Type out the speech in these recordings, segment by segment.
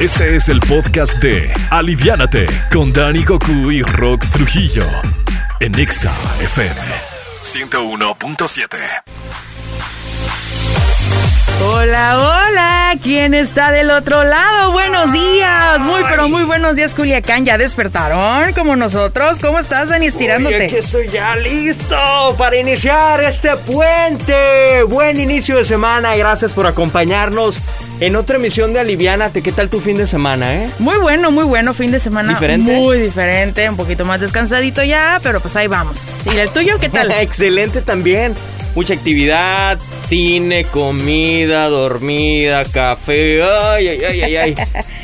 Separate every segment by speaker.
Speaker 1: Este es el podcast de Aliviánate con Dani Goku y Rox Trujillo en Exa FM 101.7.
Speaker 2: Hola, hola, ¿quién está del otro lado? Buenos días, muy pero muy buenos días Culiacán, ¿ya despertaron como nosotros? ¿Cómo estás Dani estirándote?
Speaker 3: Oye, estoy ya listo para iniciar este puente. Buen inicio de semana, gracias por acompañarnos en otra emisión de Aliviánate. ¿Qué tal tu fin de semana, eh?
Speaker 2: Muy bueno, muy bueno, fin de semana.
Speaker 3: ¿Diferente?
Speaker 2: Muy diferente, un poquito más descansadito ya, pero pues ahí vamos. ¿Y el tuyo qué tal?
Speaker 3: Excelente también. Mucha actividad, cine, comida, dormida, café. Ay, ay, ay, ay, ay.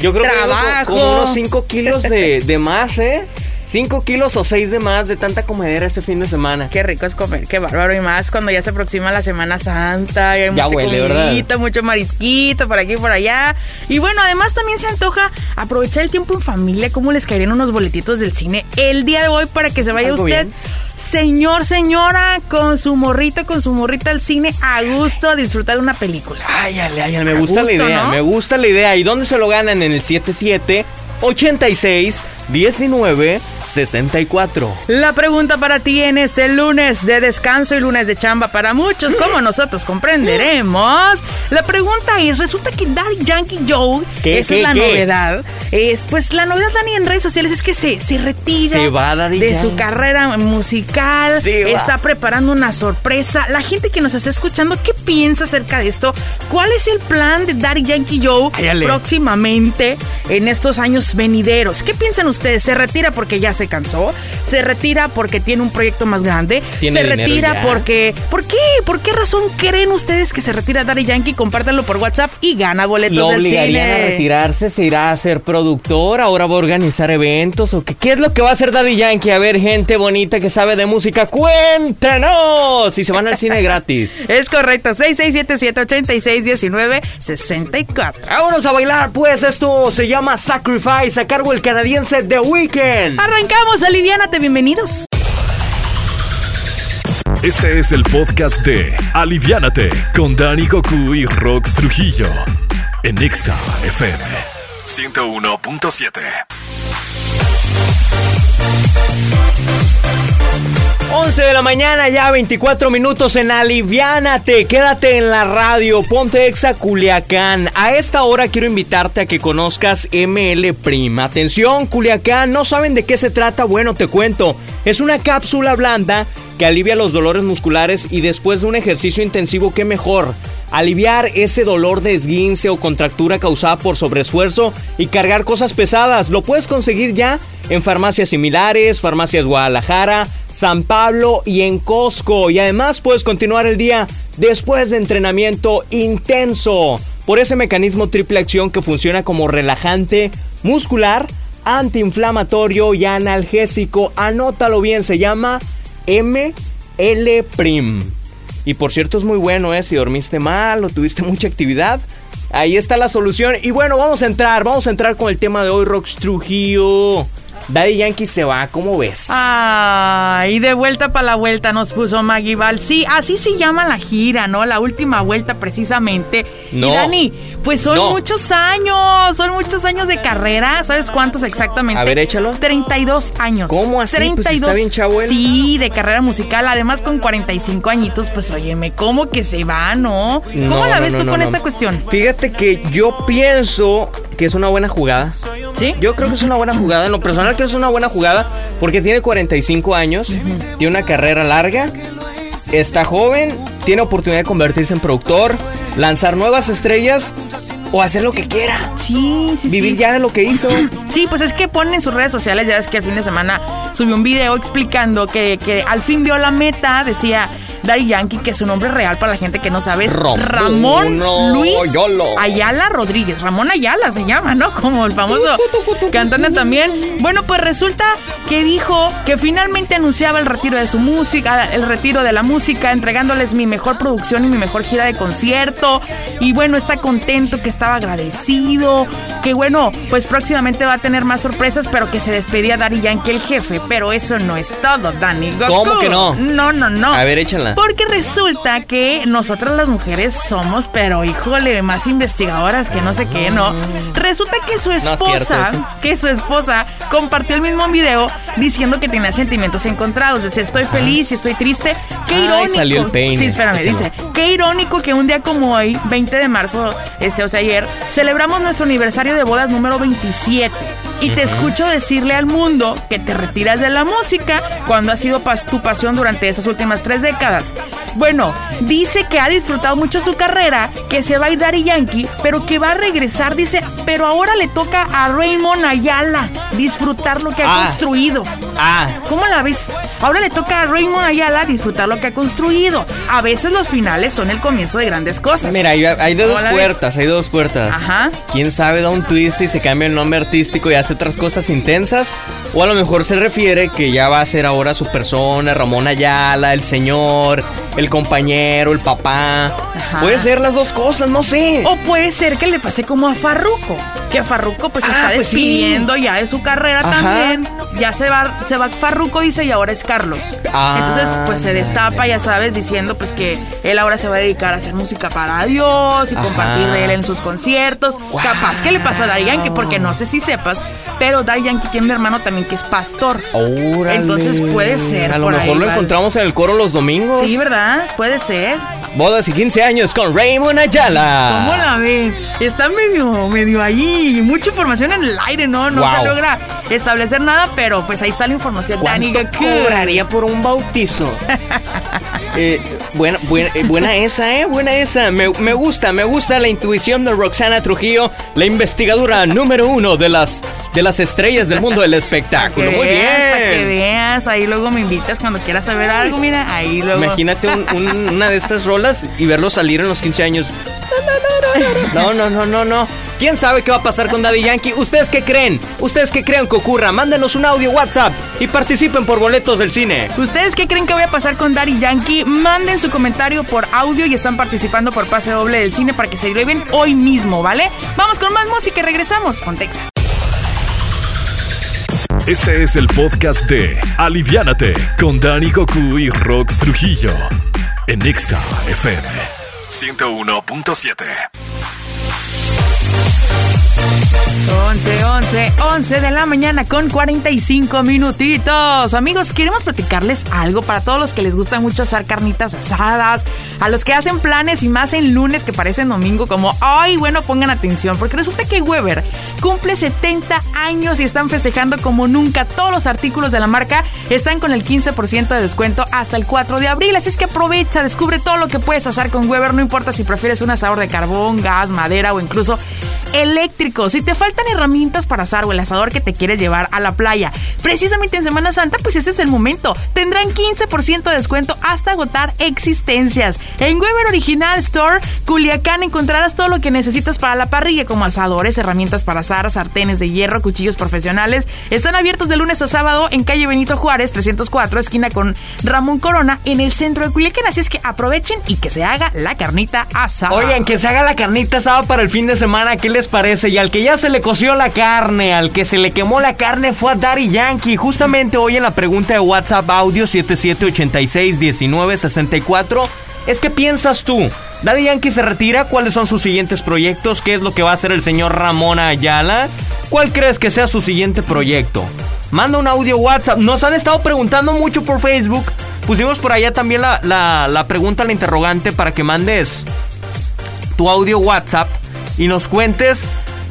Speaker 3: Yo creo que
Speaker 2: Trabajo.
Speaker 3: como unos 5 kilos de, de más, ¿eh? 5 kilos o 6 de más de tanta comedera este fin de semana.
Speaker 2: Qué rico es comer, qué bárbaro. Y más cuando ya se aproxima la Semana Santa. Y hay
Speaker 3: Ya
Speaker 2: mucha
Speaker 3: huele, ¿verdad?
Speaker 2: comidita, mucho marisquito por aquí y por allá. Y bueno, además también se antoja aprovechar el tiempo en familia. ¿Cómo les caerían unos boletitos del cine el día de hoy para que se vaya usted?
Speaker 3: bien.
Speaker 2: Señor, señora, con su morrito, con su morrita al cine, a gusto a disfrutar una película.
Speaker 3: Ay, ay, ay, me gusta la idea,
Speaker 2: ¿no?
Speaker 3: me gusta la idea. ¿Y dónde se lo ganan? En el 77 86 19 64.
Speaker 2: La pregunta para ti en este lunes de descanso y lunes de chamba para muchos, como nosotros comprenderemos. La pregunta es, resulta que Daddy Yankee Joe,
Speaker 3: ¿Qué,
Speaker 2: esa
Speaker 3: qué,
Speaker 2: es la
Speaker 3: qué?
Speaker 2: novedad, es pues la novedad Dani en redes sociales es que se, se retira
Speaker 3: Se va Daddy
Speaker 2: de
Speaker 3: Yankee.
Speaker 2: su carrera musical,
Speaker 3: Se va.
Speaker 2: está preparando una sorpresa. La gente que nos está escuchando, ¿qué piensa acerca de esto? ¿Cuál es el plan de Daddy Yankee Joe próximamente en estos años venideros? ¿Qué piensan ustedes? ¿Se retira porque ya se cansó? ¿Se retira porque tiene un proyecto más grande? ¿Se retira
Speaker 3: ya.
Speaker 2: porque... ¿Por qué? ¿Por qué razón creen ustedes que se retira Daddy Yankee? Compártanlo por WhatsApp y gana boletos
Speaker 3: ¿Lo
Speaker 2: del
Speaker 3: obligarían
Speaker 2: cine.
Speaker 3: a retirarse? ¿Se irá a ser productor? ¿Ahora va a organizar eventos? ¿O qué, qué es lo que va a hacer Daddy Yankee? A ver, gente bonita que sabe de música, cuéntenos. Si se van al cine gratis.
Speaker 2: Es correcto, 6677-8619-64.
Speaker 3: Vámonos a bailar, pues esto se llama Sacrifice a cargo del canadiense The Weeknd.
Speaker 2: Arrancamos, Aliviánate, bienvenidos.
Speaker 1: Este es el podcast de Aliviánate con Dani Goku y Rox Trujillo en Exa FM 101.7.
Speaker 3: 11 de la mañana, ya 24 minutos en Aliviánate. Quédate en la radio, ponte exa Culiacán. A esta hora quiero invitarte a que conozcas ML Prima. Atención, Culiacán, ¿no saben de qué se trata? Bueno, te cuento. Es una cápsula blanda que alivia los dolores musculares y después de un ejercicio intensivo, ¿qué mejor? Aliviar ese dolor de esguince o contractura causada por sobreesfuerzo y cargar cosas pesadas. Lo puedes conseguir ya en farmacias similares, farmacias Guadalajara, San Pablo y en Costco. Y además puedes continuar el día después de entrenamiento intenso por ese mecanismo triple acción que funciona como relajante muscular, antiinflamatorio y analgésico. Anótalo bien, se llama ML Prim. Y por cierto es muy bueno, ¿eh? Si dormiste mal o tuviste mucha actividad. Ahí está la solución. Y bueno, vamos a entrar, vamos a entrar con el tema de hoy, Rox Trujillo. Daddy Yankee se va, ¿cómo ves?
Speaker 2: Ah, y de vuelta para la vuelta nos puso Maggie Val. Sí, así se llama la gira, ¿no? La última vuelta precisamente.
Speaker 3: No.
Speaker 2: Y Dani, pues son
Speaker 3: No.
Speaker 2: muchos años, son muchos años de carrera. ¿Sabes cuántos exactamente?
Speaker 3: A ver, échalo.
Speaker 2: 32 años.
Speaker 3: ¿Cómo así? Pues está bien chavo él.
Speaker 2: Sí, de carrera musical. Además, con 45 añitos, pues óyeme, ¿cómo que se va, no? ¿Cómo
Speaker 3: No,
Speaker 2: la
Speaker 3: no,
Speaker 2: ves tú con esta cuestión?
Speaker 3: Fíjate que yo pienso que es una buena jugada.
Speaker 2: ¿Sí?
Speaker 3: Yo creo que es una buena jugada. En lo personal creo que es una buena jugada porque tiene 45 años, tiene una carrera larga, está joven, tiene oportunidad de convertirse en productor, lanzar nuevas estrellas o hacer lo que quiera.
Speaker 2: Sí, sí,
Speaker 3: Vivir
Speaker 2: sí.
Speaker 3: ya de lo que hizo.
Speaker 2: Sí, pues es que ponen en sus redes sociales, ya ves que el fin de semana subió un video explicando que, que al fin vio la meta, decía Daddy Yankee, que su nombre real para la gente que no sabe es
Speaker 3: Ramón
Speaker 2: Ramón Luis
Speaker 3: Ayala.
Speaker 2: Ayala Rodríguez. Ramón Ayala se llama, ¿no? Como el famoso cantante también. Bueno, pues resulta que dijo que finalmente anunciaba el retiro de su música, el retiro de la música, entregándoles mi mejor producción y mi mejor gira de concierto. Y bueno, está contento, que estaba agradecido, que bueno, pues próximamente va a tener más sorpresas, pero que se despedía Daddy Yankee el jefe. Pero eso no es todo, Dani. Goku.
Speaker 3: ¿Cómo que no?
Speaker 2: No, no, no.
Speaker 3: A ver, échala.
Speaker 2: Porque resulta que nosotras las mujeres somos, pero híjole, más investigadoras que no sé qué, ¿no? Resulta que su esposa, que su esposa compartió el mismo video diciendo que tenía sentimientos encontrados. Decía, estoy feliz y estoy triste. Qué irónico.
Speaker 3: salió el peine.
Speaker 2: Sí, espérame, dice, qué irónico que un día como hoy, 20 de marzo, este, o sea, ayer, celebramos nuestro aniversario de bodas número 27. Y te escucho decirle al mundo que te retiras de la música cuando ha sido tu pasión durante esas últimas tres décadas. Bueno, dice que ha disfrutado mucho su carrera, que se va a ir Daddy Yankee, pero que va a regresar, dice, pero ahora le toca a Raymond Ayala disfrutar lo que ha
Speaker 3: Ah.
Speaker 2: construido.
Speaker 3: Ah,
Speaker 2: ¿Cómo la ves? Ahora le toca a Raymond Ayala disfrutar lo que ha construido. A veces los finales son el comienzo de grandes cosas.
Speaker 3: mira, hay, de
Speaker 2: ¿Cómo
Speaker 3: dos puertas, hay de dos puertas.
Speaker 2: Ajá.
Speaker 3: ¿Quién sabe da un twist y se cambia el nombre artístico y hace otras cosas intensas? O a lo mejor se refiere que ya va a ser ahora su persona, Ramón Ayala, el señor, el compañero, el papá. Puede ser las dos cosas, no sé.
Speaker 2: O puede ser que le pase como a Farruko, que Farruko pues
Speaker 3: Ah,
Speaker 2: está
Speaker 3: pues sí.
Speaker 2: despidiendo ya de su carrera
Speaker 3: Ajá.
Speaker 2: también. Ya se va, se va Farruko, dice, y ahora es Carlos.
Speaker 3: Ah,
Speaker 2: Entonces, pues se destapa, ya sabes, diciendo pues que él ahora se va a dedicar a hacer música para Dios y
Speaker 3: Ajá.
Speaker 2: compartir de él en sus conciertos. Capaz que le pasa a Daddy Yankee, porque no sé si sepas, pero Daddy Yankee tiene un hermano también que es pastor.
Speaker 3: Órale.
Speaker 2: Entonces puede ser.
Speaker 3: A lo
Speaker 2: por ahí,
Speaker 3: mejor lo
Speaker 2: ¿vale?
Speaker 3: encontramos en el coro los domingos.
Speaker 2: Sí, ¿verdad? Puede ser.
Speaker 3: Bodas y 15 años con Raymond Ayala.
Speaker 2: ¿Cómo la ves? Está medio, medio ahí, mucha información en el aire, ¿no? No
Speaker 3: Wow.
Speaker 2: se logra establecer nada, pero pues ahí está la información. Dani
Speaker 3: ¿Cuánto
Speaker 2: Gaku.
Speaker 3: cobraría por un bautizo? Eh, buena, buena, eh, buena esa, ¿eh? Buena esa. Me, me gusta, me gusta la intuición de Roxana Trujillo, la investigadora número uno de las, de las estrellas del mundo del espectáculo. Muy
Speaker 2: veas, para que
Speaker 3: bien.
Speaker 2: veas, ahí luego me invitas cuando quieras saber algo, mira, ahí luego.
Speaker 3: Imagínate un- un- una de estas rolas y verlo salir en los 15 años. No, no, no, no, no. ¿Quién sabe qué va a pasar con Daddy Yankee? ¿Ustedes qué creen? ¿Ustedes qué creen que ocurra? Mándenos un audio WhatsApp y participen por boletos del cine.
Speaker 2: ¿Ustedes qué creen que voy a pasar con Daddy Yankee? Manden su comentario por audio y están participando por pase doble del cine para que se lleven hoy mismo, ¿vale? Vamos con más música y regresamos con Texa.
Speaker 1: Este es el podcast de Aliviánate con Dani Goku y Rox Trujillo en Exa FM 101.7.
Speaker 2: 11, 11, 11 de la mañana con 45 minutitos. Amigos, queremos platicarles algo para todos los que les gusta mucho hacer carnitas asadas, a los que hacen planes y más en lunes que parecen domingo, como, ay, bueno, pongan atención, porque resulta que Weber cumple 70 años y están festejando como nunca. Todos los artículos de la marca están con el 15% de descuento hasta el 4 de abril, así es que aprovecha, descubre todo lo que puedes hacer con Weber, no importa si prefieres un asador de carbón, gas, madera o incluso eléctrico. Si te faltan herramientas para asar o el asador que te quieres llevar a la playa, precisamente en Semana Santa, pues ese es el momento. Tendrán 15% de descuento hasta agotar existencias. En Weber Original Store, Culiacán, encontrarás todo lo que necesitas para la parrilla, como asadores, herramientas para asar, sartenes de hierro, cuchillos profesionales. Están abiertos de lunes a sábado en calle Benito Juárez, 304, esquina con Ramón Corona, en el centro de Culiacán. Así es que aprovechen y que se haga la carnita asada.
Speaker 3: Oigan, que se haga la carnita asada para el fin de semana, ¿qué les parece? Y al que ya se le coció la carne, al que se le quemó la carne fue a Daddy Yankee. Justamente hoy en la pregunta de WhatsApp audio 77861964 es que piensas tú, Daddy Yankee se retira, ¿cuáles son sus siguientes proyectos? ¿Qué es lo que va a hacer el señor Ramón Ayala? ¿Cuál crees que sea su siguiente proyecto? Manda un audio WhatsApp. Nos han estado preguntando mucho por Facebook. Pusimos por allá también la, la, la pregunta, la interrogante para que mandes tu audio WhatsApp y nos cuentes.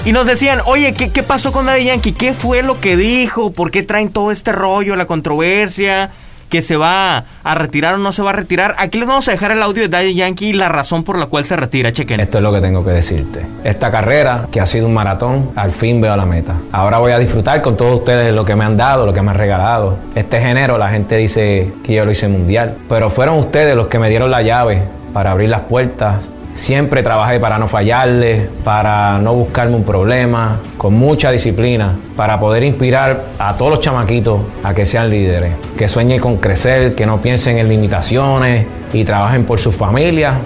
Speaker 3: Y nos decían, oye, ¿qué, qué pasó con Daddy Yankee? ¿Qué fue lo que dijo? ¿Por qué traen todo este rollo, la controversia? ¿Que se va a retirar o no se va a retirar? Aquí les vamos a dejar el audio de Daddy Yankee y la razón por la cual se retira. Chequen.
Speaker 4: Esto es lo que tengo que decirte. Esta carrera, que ha sido un maratón, al fin veo la meta. Ahora voy a disfrutar con todos ustedes lo que me han dado, lo que me han regalado. Este género, la gente dice que yo lo hice mundial, pero fueron ustedes los que me dieron la llave para abrir las puertas. Siempre trabajé para no fallarle, para no buscarme un problema, con mucha disciplina, para poder inspirar a todos los chamaquitos a que sean líderes, que sueñen con crecer, que no piensen en limitaciones y trabajen por sus familias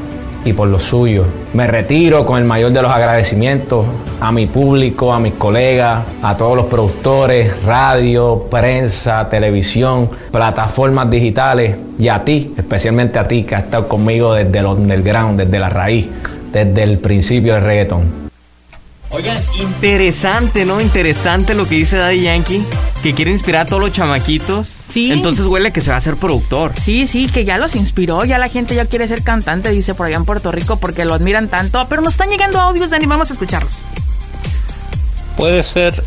Speaker 4: y por los suyos. Me retiro con el mayor de los agradecimientos a mi público, a mis colegas, a todos los productores, radio, prensa, televisión, plataformas digitales y a ti, especialmente a ti que has estado conmigo desde el underground, desde la raíz, desde el principio del reggaetón.
Speaker 3: Oigan, interesante, ¿no? Interesante lo que dice Daddy Yankee, que quiere inspirar a todos los chamaquitos.
Speaker 2: Sí.
Speaker 3: Entonces huele que se va a hacer productor.
Speaker 2: Sí, sí, que ya los inspiró, ya la gente ya quiere ser cantante, dice por allá en Puerto Rico, porque lo admiran tanto. Pero nos están llegando audios, Dani, vamos a escucharlos.
Speaker 5: Puede ser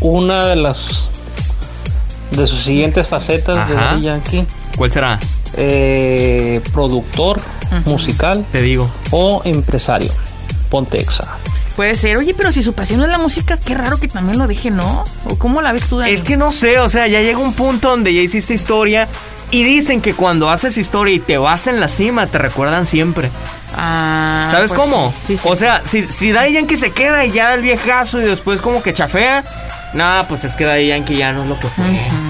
Speaker 5: una de las de sus siguientes facetas de. Daddy Yankee,
Speaker 3: ¿Cuál será?
Speaker 5: eh, productor musical
Speaker 3: Te digo.
Speaker 5: o empresario. Ponte exa.
Speaker 2: Puede ser, oye, pero si su pasión es la música, qué raro que también lo deje, ¿no? ¿O cómo la ves tú, Dani?
Speaker 3: Es que no sé, o sea, ya llega un punto donde ya hiciste historia y dicen que cuando haces historia y te vas en la cima, te recuerdan siempre.
Speaker 2: Ah,
Speaker 3: ¿Sabes
Speaker 2: pues
Speaker 3: cómo?
Speaker 2: sí, sí.
Speaker 3: O sea, si, si Daddy Yankee se queda y ya el viejazo y después como que chafea, nada, pues es que Daddy Yankee ya no es lo que fue.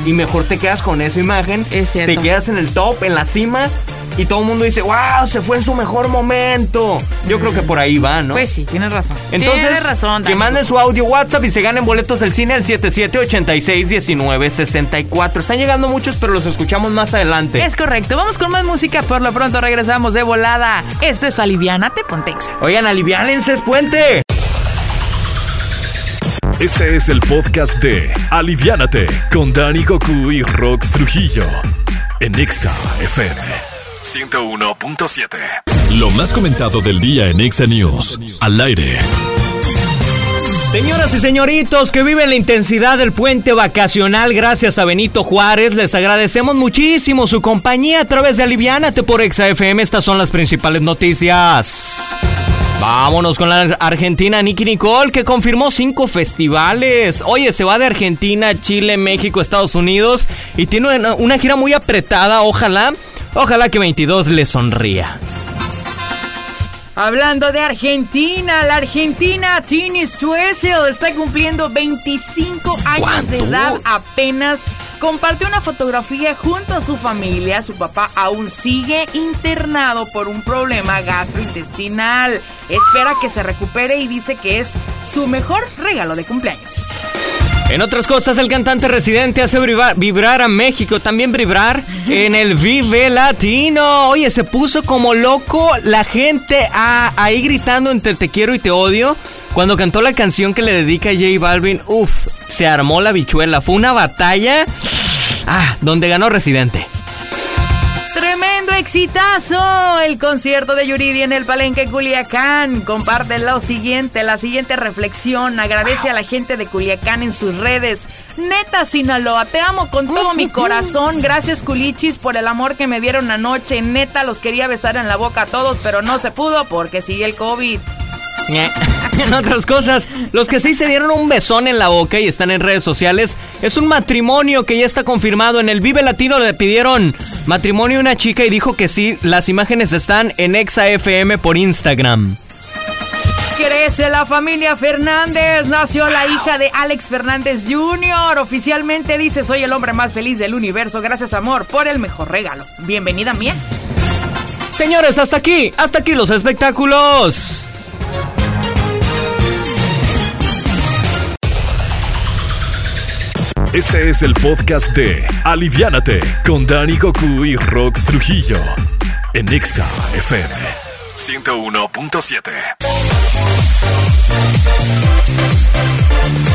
Speaker 3: Y mejor te quedas con esa imagen,
Speaker 2: Es cierto.
Speaker 3: te quedas en el top, en la cima. Y todo el mundo dice, wow, se fue en su mejor momento. Yo creo que por ahí va, ¿no?
Speaker 2: Pues sí, tienes razón.
Speaker 3: Entonces,
Speaker 2: tienes razón,
Speaker 3: que manden su audio WhatsApp y se ganen boletos del cine al 77861964. Están llegando muchos, pero los escuchamos más adelante.
Speaker 2: Es correcto, vamos con más música, por lo pronto regresamos de volada. Esto es Aliviánate, Pontexa.
Speaker 3: Oigan, aliviánense, es puente.
Speaker 1: Este es el podcast de Aliviánate con Dani Goku y Rox Trujillo en Exa FM 101.7. Lo más comentado del día en Exa News. Al aire.
Speaker 3: Señoras y señoritos que viven la intensidad del puente vacacional gracias a Benito Juárez, les agradecemos muchísimo su compañía a través de Aliviánate por Exa FM. Estas son las principales noticias. Vámonos con la argentina Nicky Nicole que confirmó cinco festivales. Oye, se va de Argentina, Chile, México, Estados Unidos y tiene una, una gira muy apretada. Ojalá, ojalá que 22 le sonría.
Speaker 2: Hablando de Argentina, la Argentina Tini Suezel está cumpliendo 25 años de edad apenas. Compartió una fotografía junto a su familia. Su papá aún sigue internado por un problema gastrointestinal. Espera que se recupere y dice que es su mejor regalo de cumpleaños.
Speaker 3: En otras cosas, el cantante residente hace vibrar, a México, también vibrar en el Vive Latino. Oye, se puso como loco la gente a- ahí gritando entre te quiero y te odio. Cuando cantó la canción que le dedica a J Balvin, uff, se armó la bichuela. Fue una batalla, ah, donde ganó Residente.
Speaker 2: Exitazo. El concierto de Yuridia en el Palenque Culiacán. Comparte lo siguiente, la siguiente reflexión. Agradece a la gente de Culiacán en sus redes. Neta Sinaloa, te amo con todo mi corazón. Gracias Culichis por el amor que me dieron anoche. Neta, los quería besar en la boca a todos, pero no se pudo porque sigue el COVID.
Speaker 3: En otras cosas, los que sí se dieron un besón en la boca y están en redes sociales, es un matrimonio que ya está confirmado. En el Vive Latino le pidieron matrimonio a una chica y dijo que sí. Las imágenes están en ExaFM por Instagram.
Speaker 2: Crece la familia Fernández. Nació la hija de Alex Fernández Jr. Oficialmente dice: Soy el hombre más feliz del universo. Gracias, amor, por el mejor regalo. Bienvenida, mía.
Speaker 3: Señores, hasta aquí, hasta aquí los espectáculos.
Speaker 1: Este es el podcast de Aliviánate con Dani Goku y Rox Trujillo en Exa FM 101.7.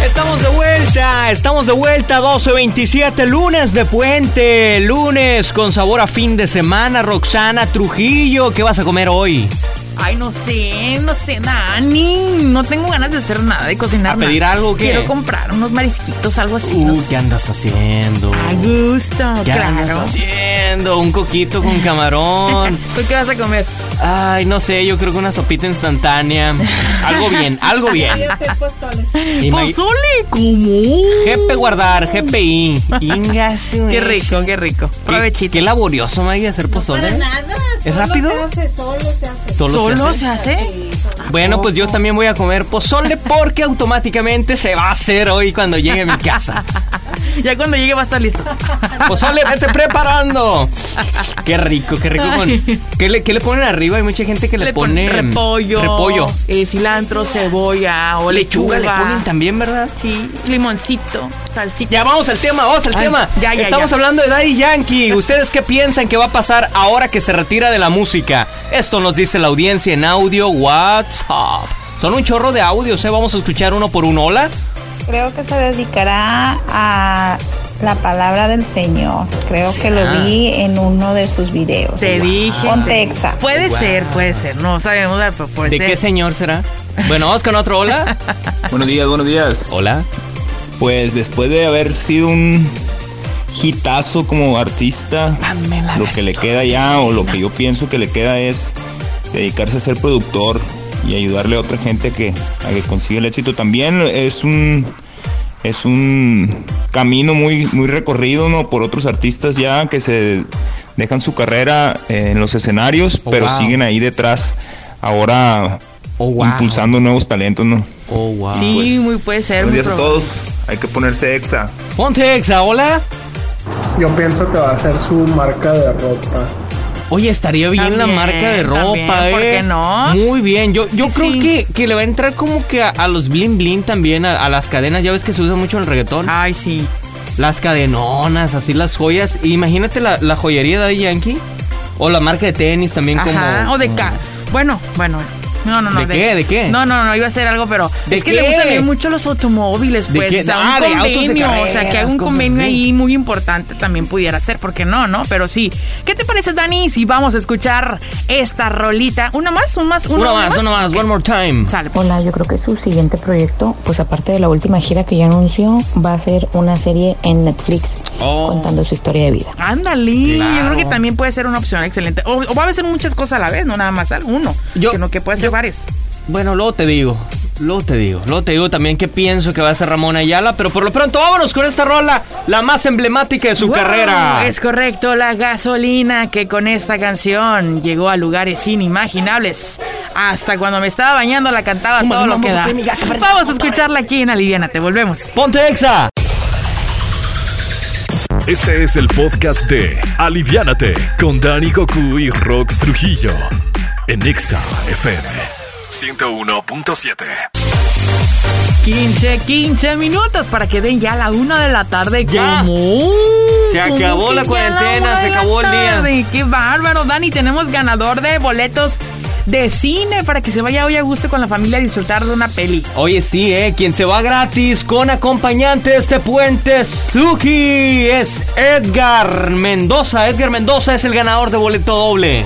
Speaker 3: Estamos de vuelta, estamos de vuelta, 12.27, lunes de puente, lunes con sabor a fin de semana, Roxana Trujillo, ¿qué vas a comer hoy?
Speaker 2: Ay, no sé, no sé, Dani. No tengo ganas de hacer nada, de cocinar.
Speaker 3: ¿A pedir
Speaker 2: nada.
Speaker 3: algo qué?
Speaker 2: Quiero comprar unos marisquitos, algo así. no
Speaker 3: Uh,
Speaker 2: sé.
Speaker 3: ¿qué andas haciendo?
Speaker 2: A gusto,
Speaker 3: ¿Qué andas
Speaker 2: claro.
Speaker 3: haciendo? Un coquito con camarón.
Speaker 2: ¿Tú qué vas a comer?
Speaker 3: Ay, no sé, yo creo que una sopita instantánea. Algo bien, algo bien. Imagi-
Speaker 2: ¡Pozole! ¿Cómo?
Speaker 3: GP guardar, GPI. Inga su
Speaker 2: Qué rico, qué rico.
Speaker 3: Qué,
Speaker 2: Provechito.
Speaker 3: qué laborioso, Maggie, hacer pozole.
Speaker 6: Para nada.
Speaker 3: ¿Es
Speaker 6: solo
Speaker 3: rápido?
Speaker 6: Se hace, solo se hace.
Speaker 3: Solo se
Speaker 2: ¿Solo
Speaker 3: hace.
Speaker 2: se hace?
Speaker 6: Sí, solo.
Speaker 3: Bueno, pues yo también voy a comer pozole porque automáticamente se va a hacer hoy cuando llegue a mi casa.
Speaker 2: ya cuando llegue va a estar listo.
Speaker 3: Pozole, vete preparando. Qué rico, qué rico. Con, ¿qué, le, ¿Qué le ponen arriba? Hay mucha gente que le, pone
Speaker 2: repollo,
Speaker 3: repollo.
Speaker 2: eh, cilantro, cebolla o
Speaker 3: lechuga.
Speaker 2: lechuga.
Speaker 3: le ponen también, ¿verdad?
Speaker 2: Sí, limoncito, salsita.
Speaker 3: Ya vamos al tema, vamos al
Speaker 2: Ay,
Speaker 3: tema.
Speaker 2: ya, ya,
Speaker 3: Estamos
Speaker 2: ya.
Speaker 3: hablando de Daddy Yankee. ¿Ustedes qué piensan que va a pasar ahora que se retira de la música? Esto nos dice la audiencia en audio WhatsApp. Son un chorro de audios, ¿eh? Vamos a escuchar uno por uno. Hola.
Speaker 6: Creo que se dedicará a la palabra del Señor. Creo que lo vi en uno de sus videos.
Speaker 2: Te dije.
Speaker 6: Pontexa.
Speaker 2: Puede ser, puede ser. No sabemos, puede
Speaker 3: ¿De
Speaker 2: ser.
Speaker 3: qué señor será? Bueno, vamos con otro. Hola.
Speaker 7: Buenos días, buenos días.
Speaker 3: Hola.
Speaker 7: Pues después de haber sido un hitazo como artista, lo que le queda ya o lo que yo pienso que le queda es dedicarse a ser productor y ayudarle a otra gente que, a que consiga el éxito. También es un es un camino muy muy recorrido ¿no? por otros artistas ya que se dejan su carrera en los escenarios,
Speaker 3: Oh,
Speaker 7: pero
Speaker 3: wow.
Speaker 7: siguen ahí detrás ahora
Speaker 3: Oh, wow.
Speaker 7: impulsando nuevos talentos, ¿no?
Speaker 3: Oh, wow.
Speaker 2: Sí,
Speaker 7: pues,
Speaker 2: muy puede ser.
Speaker 7: Buenos días a todos. Hay que ponerse exa.
Speaker 3: Ponte exa, hola.
Speaker 8: Yo pienso que va a ser su marca de ropa.
Speaker 3: Oye, estaría bien la marca de ropa,
Speaker 2: también,
Speaker 3: ¿eh?
Speaker 2: ¿por qué no?
Speaker 3: Muy bien. Yo, yo
Speaker 2: Sí,
Speaker 3: creo
Speaker 2: sí.
Speaker 3: Que, que le va a entrar como que a, a los bling bling también, a, a las cadenas. Ya ves que se usa mucho en el reggaetón.
Speaker 2: Ay, sí.
Speaker 3: Las cadenonas, así las joyas. Imagínate la, la joyería de Yankee. O la marca de tenis también
Speaker 2: Ajá.
Speaker 3: como...
Speaker 2: O de ca. Bueno, bueno. No, no, no.
Speaker 3: ¿De qué? ¿De qué?
Speaker 2: No, no, no, iba a hacer algo, pero
Speaker 3: ¿De
Speaker 2: es que
Speaker 3: qué?
Speaker 2: le gustan mucho los automóviles,
Speaker 3: ¿De
Speaker 2: pues.
Speaker 3: qué?
Speaker 2: O sea,
Speaker 3: Ah,
Speaker 2: un
Speaker 3: de autos de
Speaker 2: convenio, o sea, que
Speaker 3: carreras,
Speaker 2: haga un
Speaker 3: cosas
Speaker 2: convenio ahí muy importante también pudiera ser, ¿por qué no, no? Pero sí. ¿Qué te parece, Dani, si vamos a escuchar esta rolita? ¿Una más? ¿Un más?
Speaker 3: Una más, una más. One more time.
Speaker 2: Sale, pues.
Speaker 9: Hola, yo creo que su siguiente proyecto, pues aparte de la última gira que ya anunció, va a ser una serie en Netflix
Speaker 3: Oh.
Speaker 9: contando su historia de vida.
Speaker 2: Ándale,
Speaker 3: Claro.
Speaker 2: yo creo que también puede ser una opción excelente. O, o va a ser muchas cosas a la vez, no nada más uno,
Speaker 3: Yo-
Speaker 2: sino que puede ser
Speaker 3: Bueno, luego te digo. Luego te digo. Luego te digo también que pienso que va a ser Ramón Ayala. Pero por lo pronto, vámonos con esta rola. La más emblemática de su
Speaker 2: Wow,
Speaker 3: carrera.
Speaker 2: Es correcto, la gasolina que con esta canción llegó a lugares inimaginables. Hasta cuando me estaba bañando la cantaba todo lo que da. Vamos a escucharla aquí en Aliviánate, volvemos.
Speaker 3: Ponte exa.
Speaker 1: Este es el podcast de Aliviánate con Dani Goku y Rox Trujillo en Exa FM 101.7.
Speaker 2: 15, 15 minutos para que den ya la una de la tarde.
Speaker 3: Ya.
Speaker 2: ¿Cómo?
Speaker 3: Se
Speaker 2: ¿Cómo
Speaker 3: acabó la cuarentena, se acabó el día.
Speaker 2: tarde? Qué bárbaro, Dani. Tenemos ganador de boletos de cine para que se vaya hoy a gusto con la familia a disfrutar de una peli.
Speaker 3: Oye, sí, ¿eh? Quien se va gratis con acompañante de este puente Suki es Edgar Mendoza. Edgar Mendoza es el ganador de boleto doble.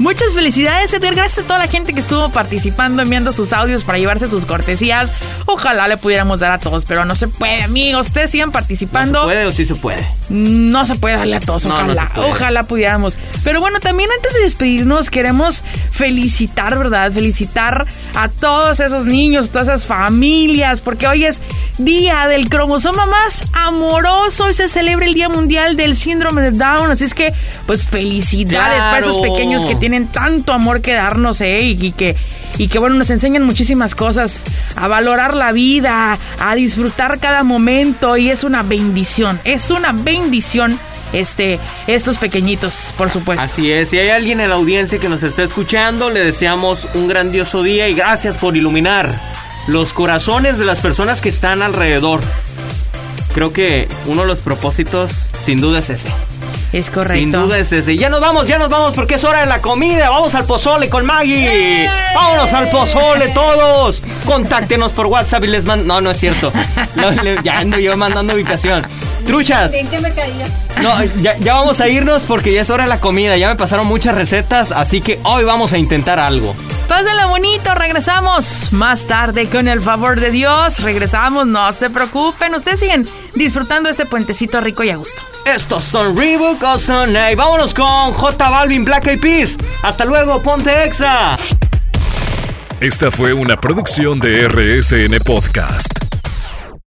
Speaker 2: Muchas felicidades, Edgar. Gracias a toda la gente que estuvo participando, enviando sus audios para llevarse sus cortesías. Ojalá le pudiéramos dar a todos, pero no se puede, amigos. Ustedes sigan participando.
Speaker 3: ¿Puede o sí se puede?
Speaker 2: No se puede darle a todos,
Speaker 3: No,
Speaker 2: ojalá,
Speaker 3: se
Speaker 2: ojalá pudiéramos. Pero bueno, también antes de despedirnos queremos felicitar, ¿verdad? Felicitar a todos esos niños, todas esas familias, porque hoy es día del cromosoma más amoroso y se celebra el Día Mundial del Síndrome de Down. Así es que, pues felicidades para esos pequeños que tienen tanto amor que darnos, ¿eh? Y, y que, y que, bueno, nos enseñan muchísimas cosas, a valorar la vida, a disfrutar cada momento y es una bendición, es una bendición este, estos pequeñitos, por supuesto.
Speaker 3: Así es, si hay alguien en la audiencia que nos está escuchando, le deseamos un grandioso día y gracias por iluminar los corazones de las personas que están alrededor. Creo que uno de los propósitos, sin duda, es ese.
Speaker 2: es correcto.
Speaker 3: Sin duda es ese. Ya nos vamos, ya nos vamos porque es hora de la comida. Vamos al pozole con Maggie. Vámonos al pozole todos. Contáctenos por WhatsApp y les mando. No, no es cierto. No, le- ya ando yo mandando ubicación. Truchas. No, ya, ya vamos a irnos porque ya es hora de la comida. Ya me pasaron muchas recetas, así que hoy vamos a intentar algo.
Speaker 2: Pásenla bonito, regresamos más tarde con el favor de Dios. Regresamos, no se preocupen. Ustedes siguen disfrutando este puentecito rico y a gusto.
Speaker 3: Estos son Reebok Ozone. Vámonos con J Balvin Black Eyed Peas. Hasta luego, ponte exa.
Speaker 1: Esta fue una producción de RSN Podcast.